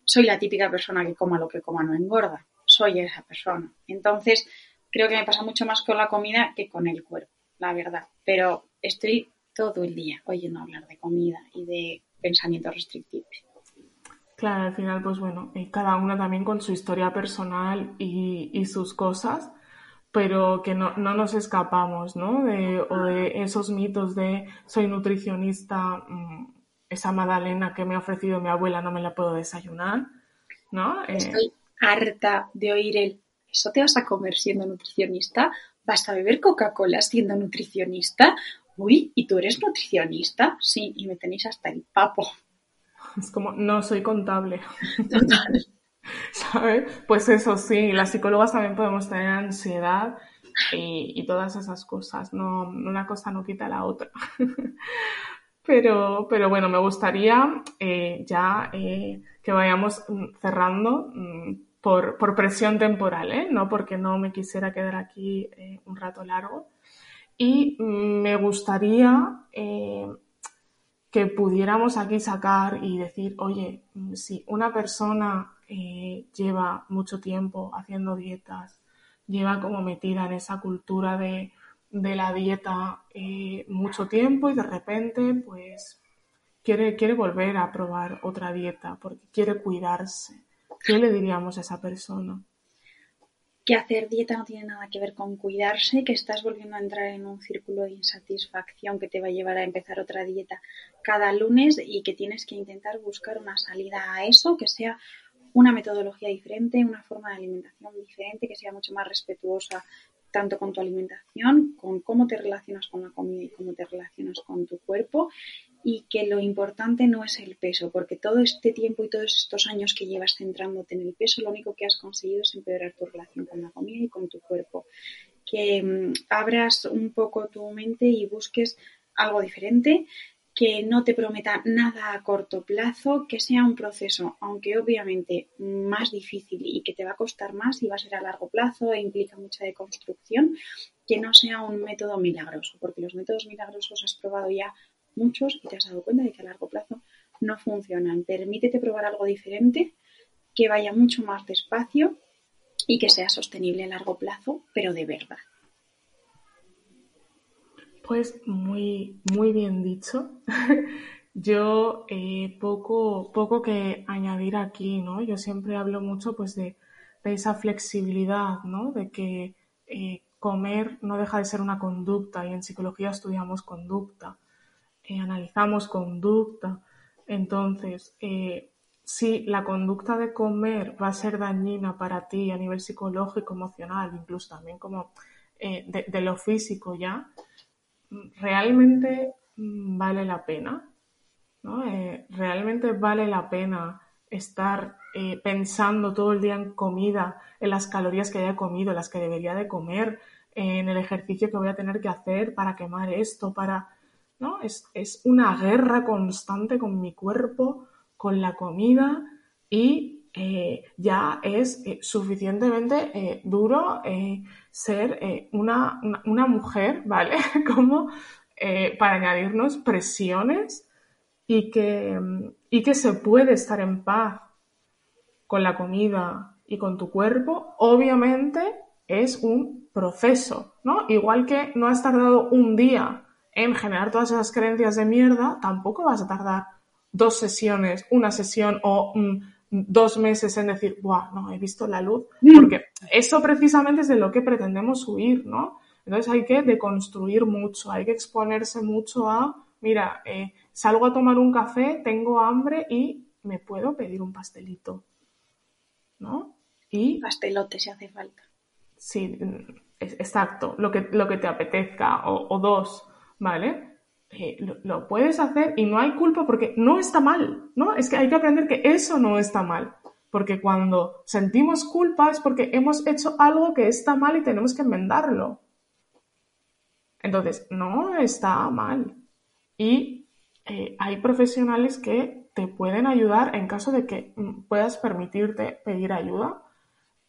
Soy la típica persona que coma lo que coma no engorda. Soy esa persona. Entonces, creo que me pasa mucho más con la comida que con el cuerpo, la verdad. Pero estoy todo el día oyendo hablar de comida y de pensamientos restrictivos. Claro, al final, pues bueno, eh, cada uno también con su historia personal y, sus cosas, pero que no, nos escapamos, ¿no? De, o de esos mitos de soy nutricionista, mm, esa magdalena que me ha ofrecido mi abuela no me la puedo desayunar, ¿no? Eh, Estoy harta de oír el, ¿eso te vas a comer siendo nutricionista? ¿Vas a beber Coca-Cola siendo nutricionista? Uy, ¿y tú eres nutricionista? Sí, y me tenéis hasta el papo. Es como, no, soy contable. Total. ¿Sabes? Pues eso sí, las psicólogas también podemos tener ansiedad y, todas esas cosas. No, una cosa no quita la otra. Pero, pero bueno, me gustaría eh, ya eh, que vayamos cerrando mm, por, por, presión temporal, ¿eh? No porque no me quisiera quedar aquí eh, un rato largo. Y me gustaría eh, que pudiéramos aquí sacar y decir, oye, si una persona eh, lleva mucho tiempo haciendo dietas, lleva como metida en esa cultura de, la dieta eh, mucho tiempo y de repente, pues, quiere, quiere volver a probar otra dieta porque quiere cuidarse. ¿Qué le diríamos a esa persona? Que hacer dieta no tiene nada que ver con cuidarse, que estás volviendo a entrar en un círculo de insatisfacción que te va a llevar a empezar otra dieta cada lunes y que tienes que intentar buscar una salida a eso, que sea una metodología diferente, una forma de alimentación diferente, que sea mucho más respetuosa tanto con tu alimentación, con cómo te relacionas con la comida y cómo te relacionas con tu cuerpo y que lo importante no es el peso, porque todo este tiempo y todos estos años que llevas centrándote en el peso, lo único que has conseguido es empeorar tu relación con la comida y con tu cuerpo. Que mm, abras un poco tu mente y busques algo diferente, que no te prometa nada a corto plazo, que sea un proceso, aunque obviamente más difícil y que te va a costar más y va a ser a largo plazo e implica mucha deconstrucción, que no sea un método milagroso, porque los métodos milagrosos has probado ya muchos y te has dado cuenta de que a largo plazo no funcionan. Permítete probar algo diferente, que vaya mucho más despacio y que sea sostenible a largo plazo, pero de verdad. Pues muy, muy bien dicho. Yo eh, poco, poco que añadir aquí, ¿no? Yo siempre hablo mucho pues de, esa flexibilidad, ¿no? De que eh, comer no deja de ser una conducta y en psicología estudiamos conducta. Eh, analizamos conducta. Entonces, si la conducta de comer va a ser dañina para ti a nivel psicológico, emocional, incluso también como de, lo físico ya, realmente vale la pena. ¿no? realmente vale la pena estar pensando todo el día en comida, en las calorías que haya comido, las que debería de comer, en el ejercicio que voy a tener que hacer para quemar esto, para ¿no? Es, una guerra constante con mi cuerpo, con la comida y eh, ya es eh, suficientemente eh, duro ser una, mujer, ¿vale? Como para añadirnos presiones y que, y que se puede estar en paz con la comida y con tu cuerpo, obviamente es un proceso, ¿no? Igual que no has tardado un día en generar todas esas creencias de mierda, tampoco vas a tardar dos sesiones, una sesión o mm, dos meses en decir, ¡buah! No, he visto la luz. Mm. Porque eso precisamente es de lo que pretendemos huir, ¿no? Entonces hay que deconstruir mucho, hay que exponerse mucho a, mira, eh, salgo a tomar un café, tengo hambre y me puedo pedir un pastelito, ¿no? Y... Pastelote si hace falta. Sí, exacto, lo que, lo que te apetezca, o, o dos. ¿vale? Eh, lo, puedes hacer y no hay culpa porque no está mal, ¿no? Es que hay que aprender que eso no está mal. Porque cuando sentimos culpa es porque hemos hecho algo que está mal y tenemos que enmendarlo. Entonces, no está mal. Y eh, hay profesionales que te pueden ayudar en caso de que mm, puedas permitirte pedir ayuda.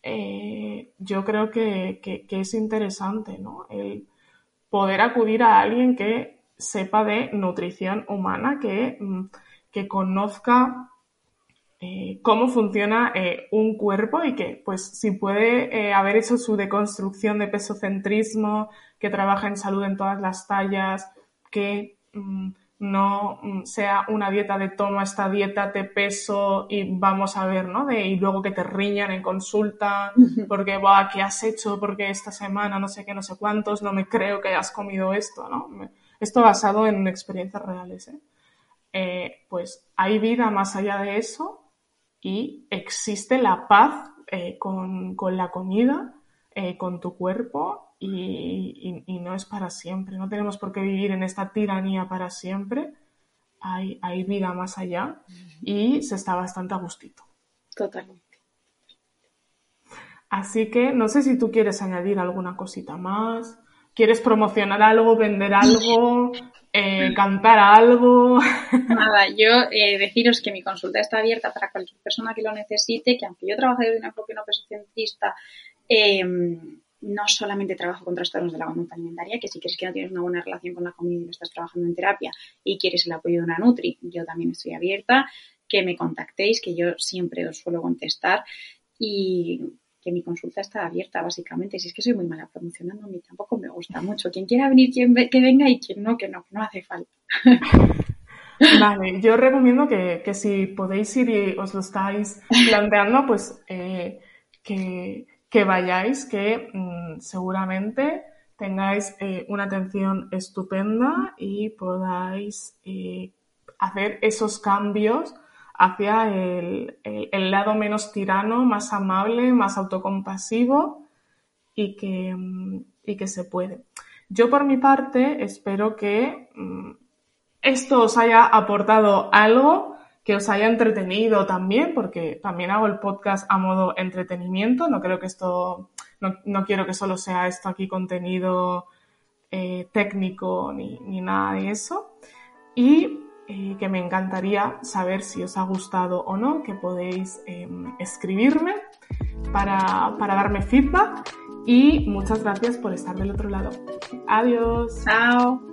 Eh, yo creo que, que, es interesante, ¿no? El, poder acudir a alguien que sepa de nutrición humana, que, mm, que conozca eh, cómo funciona eh, un cuerpo y que, pues, si puede eh, haber hecho su deconstrucción de pesocentrismo, que trabaja en salud en todas las tallas, que mm, no mm, sea una dieta de toma esta dieta, te peso y vamos a ver, ¿no? De, y luego que te riñan en consulta porque, va, ¿qué has hecho? Porque esta semana no sé qué, no sé cuántos, no me creo que hayas comido esto, ¿no? Esto basado en experiencias reales, ¿eh? ¿eh? pues hay vida más allá de eso y existe la paz eh, con, con, la comida, eh, con tu cuerpo y, no es para siempre. No tenemos por qué vivir en esta tiranía para siempre. Hay, hay vida más allá y se está bastante a gustito. Totalmente. Así que no sé si tú quieres añadir alguna cosita más. ¿Quieres promocionar algo, vender algo, eh, cantar algo? Nada, yo eh, deciros que mi consulta está abierta para cualquier persona que lo necesite, que aunque yo trabaje de un enfoque no pesocentrista, eh, no solamente trabajo con trastornos de la conducta alimentaria, que si quieres que no tienes una buena relación con la comida y no estás trabajando en terapia y quieres el apoyo de una Nutri, yo también estoy abierta, que me contactéis, que yo siempre os suelo contestar y que mi consulta está abierta, básicamente. Si es que soy muy mala promocionando, a mí tampoco me gusta mucho. Quien quiera venir, quien que venga y quien no, que no, que no hace falta. Vale, yo recomiendo que, si podéis ir y os lo estáis planteando, pues eh, que, vayáis, que mm, seguramente tengáis eh, una atención estupenda y podáis eh, hacer esos cambios hacia el, lado menos tirano, más amable, más autocompasivo y que, mm, y que se puede. Yo por mi parte espero que mm, esto os haya aportado algo, que os haya entretenido también, porque también hago el podcast a modo entretenimiento, no creo que esto, no, quiero que solo sea esto aquí contenido eh, técnico ni, nada de eso. Y que me encantaría saber si os ha gustado o no, que podéis em, escribirme para, para darme feedback y muchas gracias por estar del otro lado. Adiós. Chao.